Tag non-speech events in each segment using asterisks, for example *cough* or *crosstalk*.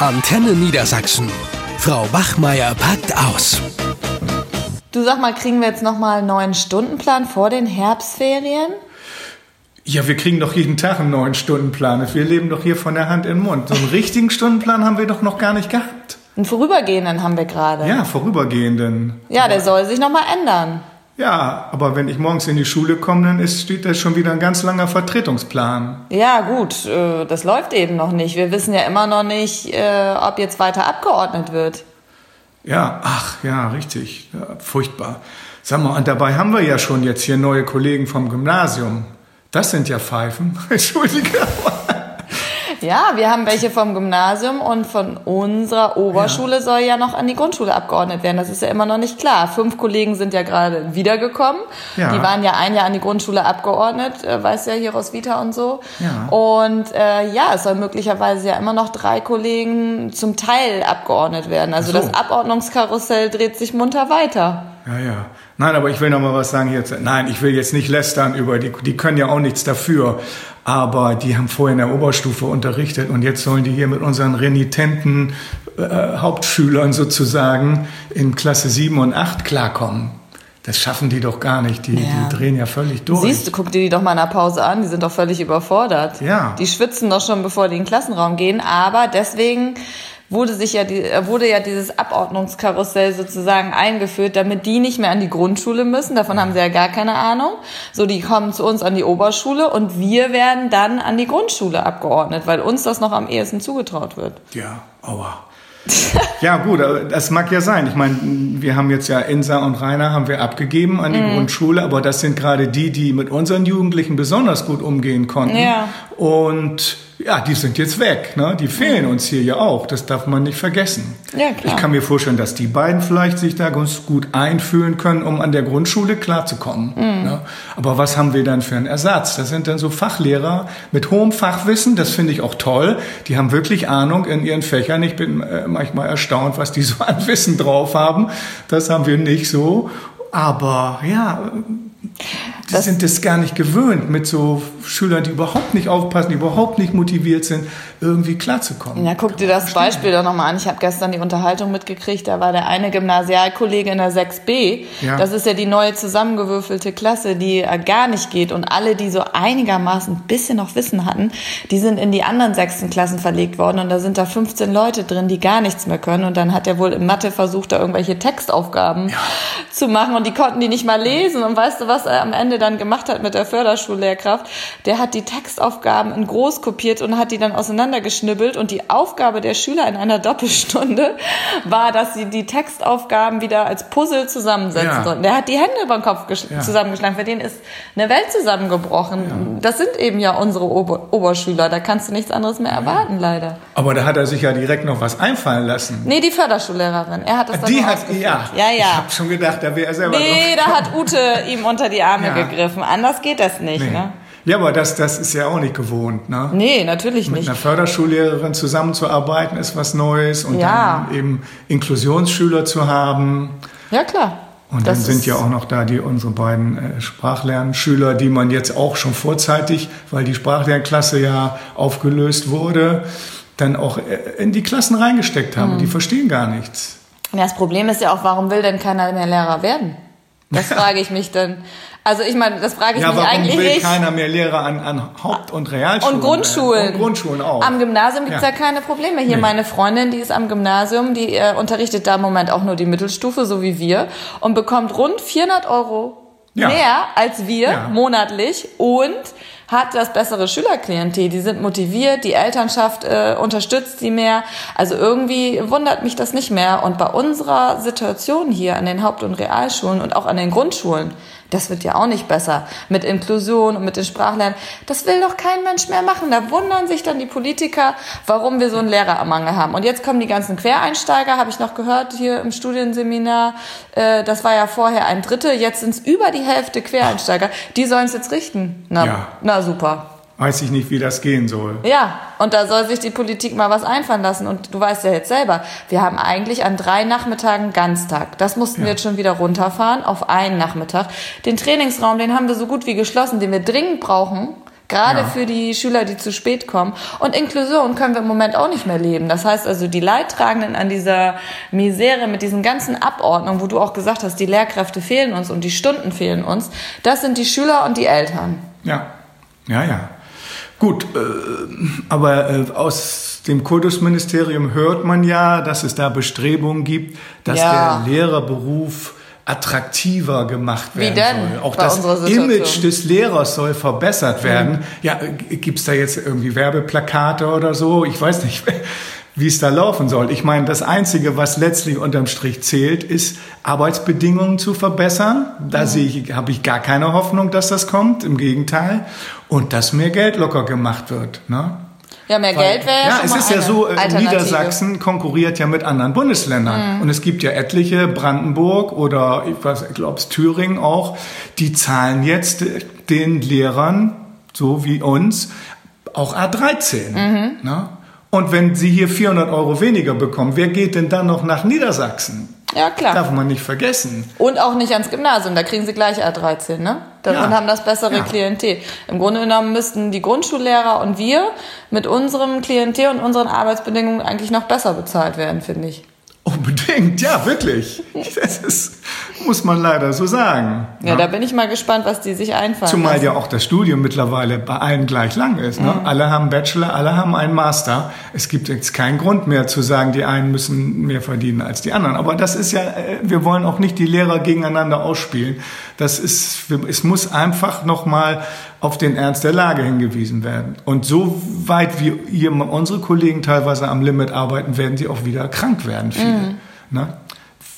Antenne Niedersachsen. Frau Bachmeier packt aus. Du sag mal, kriegen wir jetzt nochmal einen neuen Stundenplan vor den Herbstferien? Ja, wir kriegen doch jeden Tag einen neuen Stundenplan. Wir leben doch hier von der Hand in den Mund. So einen *laughs* richtigen Stundenplan haben wir doch noch gar nicht gehabt. Einen vorübergehenden haben wir gerade. Ja, vorübergehenden. Ja, der soll sich nochmal ändern. Ja, aber wenn ich morgens in die Schule komme, dann ist, steht da schon wieder ein ganz langer Vertretungsplan. Ja, gut, äh, das läuft eben noch nicht. Wir wissen ja immer noch nicht, äh, ob jetzt weiter abgeordnet wird. Ja, ach ja, richtig. Ja, furchtbar. Sag mal, und dabei haben wir ja schon jetzt hier neue Kollegen vom Gymnasium. Das sind ja Pfeifen. *laughs* Entschuldige. Ja, wir haben welche vom Gymnasium und von unserer Oberschule ja. soll ja noch an die Grundschule abgeordnet werden. Das ist ja immer noch nicht klar. Fünf Kollegen sind ja gerade wiedergekommen. Ja. Die waren ja ein Jahr an die Grundschule abgeordnet, äh, weiß ja hier aus Vita und so. Ja. Und äh, ja, es soll möglicherweise ja immer noch drei Kollegen zum Teil abgeordnet werden. Also so. das Abordnungskarussell dreht sich munter weiter. Ja, ja. Nein, aber ich will noch mal was sagen jetzt. Nein, ich will jetzt nicht lästern über die, die können ja auch nichts dafür. Aber die haben vorher in der Oberstufe unterrichtet und jetzt sollen die hier mit unseren renitenten äh, Hauptschülern sozusagen in Klasse 7 und 8 klarkommen. Das schaffen die doch gar nicht. Die, ja. die drehen ja völlig durch. Siehst du, guck dir die doch mal in der Pause an. Die sind doch völlig überfordert. Ja. Die schwitzen doch schon, bevor die in den Klassenraum gehen. Aber deswegen wurde sich ja die, äh, wurde ja dieses Abordnungskarussell sozusagen eingeführt, damit die nicht mehr an die Grundschule müssen. Davon haben sie ja gar keine Ahnung. So, die kommen zu uns an die Oberschule und wir werden dann an die Grundschule abgeordnet, weil uns das noch am ehesten zugetraut wird. Ja, aua. *laughs* ja, gut, das mag ja sein. Ich meine, wir haben jetzt ja Insa und Rainer haben wir abgegeben an die mm. Grundschule, aber das sind gerade die, die mit unseren Jugendlichen besonders gut umgehen konnten. Ja. Und ja, die sind jetzt weg. Ne? Die fehlen uns hier ja auch. Das darf man nicht vergessen. Ja, klar. Ich kann mir vorstellen, dass die beiden vielleicht sich da ganz gut einfühlen können, um an der Grundschule klarzukommen. Mhm. Ne? Aber was haben wir dann für einen Ersatz? Das sind dann so Fachlehrer mit hohem Fachwissen. Das finde ich auch toll. Die haben wirklich Ahnung in ihren Fächern. Ich bin äh, manchmal erstaunt, was die so an Wissen drauf haben. Das haben wir nicht so. Aber ja, die das sind es gar nicht gewöhnt, mit so Schülern, die überhaupt nicht aufpassen, die überhaupt nicht motiviert sind, irgendwie klarzukommen. Ja, guck dir das Beispiel doch nochmal an. Ich habe gestern die Unterhaltung mitgekriegt, da war der eine Gymnasialkollege in der 6b. Ja. Das ist ja die neue zusammengewürfelte Klasse, die gar nicht geht. Und alle, die so einigermaßen ein bisschen noch Wissen hatten, die sind in die anderen sechsten Klassen verlegt worden. Und da sind da 15 Leute drin, die gar nichts mehr können. Und dann hat er wohl in Mathe versucht, da irgendwelche Textaufgaben ja. zu machen. Und die konnten die nicht mal lesen. Und weißt du, was er am Ende dann gemacht hat mit der Förderschullehrkraft? Der hat die Textaufgaben in groß kopiert und hat die dann auseinandergeschnibbelt. Und die Aufgabe der Schüler in einer Doppelstunde *laughs* war, dass sie die Textaufgaben wieder als Puzzle zusammensetzen ja. sollten. Der hat die Hände über den Kopf ja. zusammengeschlagen. Für den ist eine Welt zusammengebrochen. Ja. Das sind eben ja unsere Ober Oberschüler. Da kannst du nichts anderes mehr erwarten, leider. Aber da hat er sich ja direkt noch was einfallen lassen. Nee, die Förderschullehrerin. Er hat das dann Die hat, ja. Ja, ja. Ich habe schon gedacht, da wäre er selber Nee, da hat Ute ihm unter die Arme *laughs* gegriffen. Anders geht das nicht, nee. ne? Ja, aber das, das ist ja auch nicht gewohnt. Ne? Nee, natürlich Mit nicht. Mit einer Förderschullehrerin zusammenzuarbeiten ist was Neues und ja. dann eben Inklusionsschüler zu haben. Ja, klar. Und das dann sind ja auch noch da die unsere beiden äh, Sprachlernschüler, die man jetzt auch schon vorzeitig, weil die Sprachlernklasse ja aufgelöst wurde, dann auch äh, in die Klassen reingesteckt haben. Mhm. Die verstehen gar nichts. Ja, das Problem ist ja auch, warum will denn keiner mehr Lehrer werden? Das frage ich mich dann. Also ich meine, das frage ich ja, mich eigentlich nicht. Will keiner mehr Lehrer an, an Haupt- und Realschulen? Und Grundschulen. Und Grundschulen auch. Am Gymnasium gibt's ja. ja keine Probleme. Hier nee. meine Freundin, die ist am Gymnasium, die äh, unterrichtet da im Moment auch nur die Mittelstufe, so wie wir, und bekommt rund 400 Euro ja. mehr als wir ja. monatlich und hat das bessere Schülerklientel. Die sind motiviert, die Elternschaft äh, unterstützt sie mehr. Also irgendwie wundert mich das nicht mehr. Und bei unserer Situation hier an den Haupt- und Realschulen und auch an den Grundschulen, das wird ja auch nicht besser. Mit Inklusion und mit den Sprachlernen. Das will doch kein Mensch mehr machen. Da wundern sich dann die Politiker, warum wir so einen Lehrermangel haben. Und jetzt kommen die ganzen Quereinsteiger, habe ich noch gehört hier im Studienseminar. Äh, das war ja vorher ein Drittel, jetzt sind es über die Hälfte Quereinsteiger. Die sollen es jetzt richten. Na, ja. na super weiß ich nicht, wie das gehen soll. Ja, und da soll sich die Politik mal was einfallen lassen. Und du weißt ja jetzt selber, wir haben eigentlich an drei Nachmittagen Ganztag. Das mussten ja. wir jetzt schon wieder runterfahren auf einen Nachmittag. Den Trainingsraum, den haben wir so gut wie geschlossen, den wir dringend brauchen. Gerade ja. für die Schüler, die zu spät kommen. Und Inklusion können wir im Moment auch nicht mehr leben. Das heißt also, die Leidtragenden an dieser Misere mit diesen ganzen Abordnungen, wo du auch gesagt hast, die Lehrkräfte fehlen uns und die Stunden fehlen uns, das sind die Schüler und die Eltern. Ja, ja, ja. Gut, äh, aber äh, aus dem Kultusministerium hört man ja, dass es da Bestrebungen gibt, dass ja. der Lehrerberuf attraktiver gemacht werden Wie denn soll. Auch das Image des Lehrers soll verbessert werden. Mhm. Ja, gibt's da jetzt irgendwie Werbeplakate oder so? Ich weiß nicht, wie es da laufen soll. Ich meine, das Einzige, was letztlich unterm Strich zählt, ist Arbeitsbedingungen zu verbessern. Da mhm. sehe ich, habe ich gar keine Hoffnung, dass das kommt. Im Gegenteil. Und dass mehr Geld locker gemacht wird. Ne? Ja, mehr Weil, Geld wäre ja, ja es ist ja so, äh, Niedersachsen konkurriert ja mit anderen Bundesländern. Mhm. Und es gibt ja etliche, Brandenburg oder ich, weiß, ich glaube Thüringen auch, die zahlen jetzt den Lehrern, so wie uns, auch A13. Mhm. Ne? Und wenn sie hier 400 Euro weniger bekommen, wer geht denn dann noch nach Niedersachsen? Ja, klar. Darf man nicht vergessen. Und auch nicht ans Gymnasium, da kriegen sie gleich A13, ne? Und ja. haben das bessere ja. Klientel. Im Grunde genommen müssten die Grundschullehrer und wir mit unserem Klientel und unseren Arbeitsbedingungen eigentlich noch besser bezahlt werden, finde ich. Unbedingt, ja, wirklich. Das ist, muss man leider so sagen. Ja, ja, da bin ich mal gespannt, was die sich einfallen. Zumal lassen. ja auch das Studium mittlerweile bei allen gleich lang ist. Ne? Mhm. Alle haben Bachelor, alle haben einen Master. Es gibt jetzt keinen Grund mehr zu sagen, die einen müssen mehr verdienen als die anderen. Aber das ist ja, äh, wir wollen auch nicht die Lehrer gegeneinander ausspielen. Das ist, es muss einfach nochmal auf den Ernst der Lage hingewiesen werden. Und so weit wie unsere Kollegen teilweise am Limit arbeiten, werden sie auch wieder krank werden, viele. Mhm. Ne?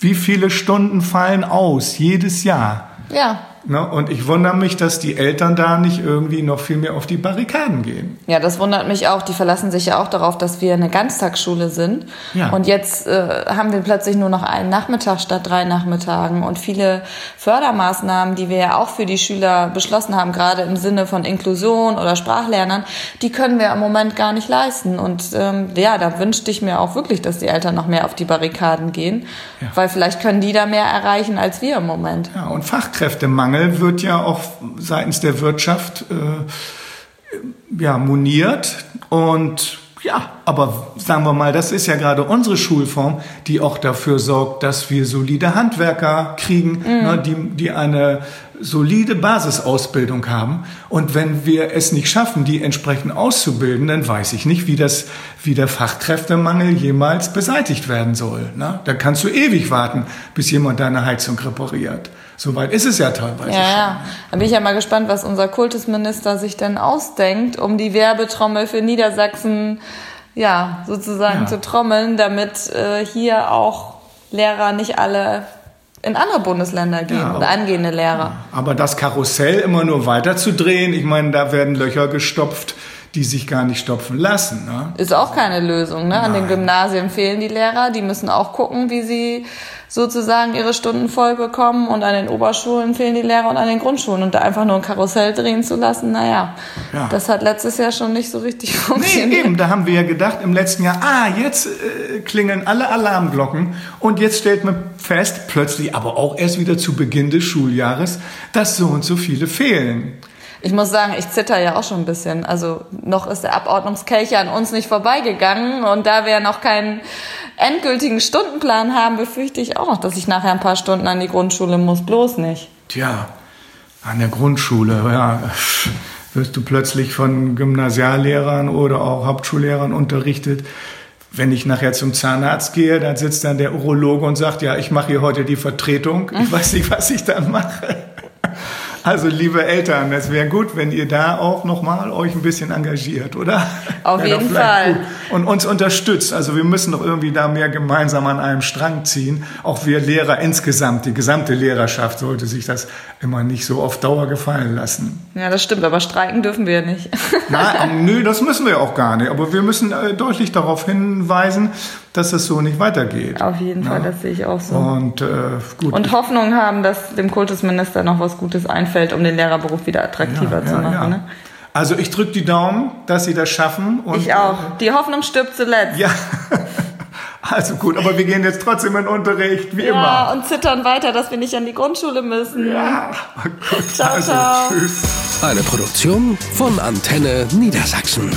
Wie viele Stunden fallen aus jedes Jahr? Ja. Ne? Und ich wundere mich, dass die Eltern da nicht irgendwie noch viel mehr auf die Barrikaden gehen. Ja, das wundert mich auch. Die verlassen sich ja auch darauf, dass wir eine Ganztagsschule sind. Ja. Und jetzt äh, haben wir plötzlich nur noch einen Nachmittag statt drei Nachmittagen. Und viele Fördermaßnahmen, die wir ja auch für die Schüler beschlossen haben, gerade im Sinne von Inklusion oder Sprachlernern, die können wir im Moment gar nicht leisten. Und ähm, ja, da wünschte ich mir auch wirklich, dass die Eltern noch mehr auf die Barrikaden gehen. Ja. Weil vielleicht können die da mehr erreichen als wir im Moment. Ja, und Fachkräftemangel Mangel wird ja auch seitens der Wirtschaft äh, ja, moniert. Und ja, aber sagen wir mal, das ist ja gerade unsere Schulform, die auch dafür sorgt, dass wir solide Handwerker kriegen, mhm. ne, die, die eine solide Basisausbildung haben. Und wenn wir es nicht schaffen, die entsprechend auszubilden, dann weiß ich nicht, wie, das, wie der Fachkräftemangel jemals beseitigt werden soll. Ne? Da kannst du ewig warten, bis jemand deine Heizung repariert. Soweit ist es ja teilweise. Ja, ja. Da bin ich ja mal gespannt, was unser Kultusminister sich denn ausdenkt, um die Werbetrommel für Niedersachsen ja sozusagen ja. zu trommeln, damit äh, hier auch Lehrer nicht alle in andere Bundesländer gehen ja, oder angehende Lehrer. Aber das Karussell immer nur weiter zu drehen, ich meine, da werden Löcher gestopft, die sich gar nicht stopfen lassen. Ne? Ist auch keine Lösung. Ne? An den Gymnasien fehlen die Lehrer, die müssen auch gucken, wie sie sozusagen ihre Stunden voll bekommen und an den Oberschulen fehlen die Lehrer und an den Grundschulen und da einfach nur ein Karussell drehen zu lassen, naja, ja. das hat letztes Jahr schon nicht so richtig funktioniert. Nee, eben, da haben wir ja gedacht im letzten Jahr, ah, jetzt äh, klingeln alle Alarmglocken und jetzt stellt man fest, plötzlich, aber auch erst wieder zu Beginn des Schuljahres, dass so und so viele fehlen. Ich muss sagen, ich zitter ja auch schon ein bisschen. Also noch ist der Abordnungskelch an uns nicht vorbeigegangen und da wir noch keinen endgültigen Stundenplan haben, befürchte ich auch noch, dass ich nachher ein paar Stunden an die Grundschule muss. Bloß nicht. Tja, an der Grundschule, ja, wirst du plötzlich von Gymnasiallehrern oder auch Hauptschullehrern unterrichtet. Wenn ich nachher zum Zahnarzt gehe, dann sitzt dann der Urologe und sagt, ja, ich mache hier heute die Vertretung. Ich weiß nicht, was ich dann mache. Also liebe Eltern, es wäre gut, wenn ihr da auch nochmal euch ein bisschen engagiert, oder? Auf jeden Fall. Und uns unterstützt. Also wir müssen doch irgendwie da mehr gemeinsam an einem Strang ziehen. Auch wir Lehrer insgesamt, die gesamte Lehrerschaft sollte sich das immer nicht so auf Dauer gefallen lassen. Ja, das stimmt, aber streiken dürfen wir nicht. *laughs* Nein, nö, das müssen wir auch gar nicht. Aber wir müssen äh, deutlich darauf hinweisen, dass es so nicht weitergeht. Auf jeden Fall, das sehe ich auch so. Und, äh, gut. Und Hoffnung haben, dass dem Kultusminister noch was Gutes einfällt, um den Lehrerberuf wieder attraktiver ja, zu machen. Ja. Ne? Also ich drücke die Daumen, dass Sie das schaffen. Und, ich auch. Die Hoffnung stirbt zuletzt. Ja. *laughs* Also gut, aber wir gehen jetzt trotzdem in Unterricht, wie ja, immer. Ja, und zittern weiter, dass wir nicht an die Grundschule müssen. Ja, gut. Ciao, also, ciao. Tschüss. Eine Produktion von Antenne Niedersachsen.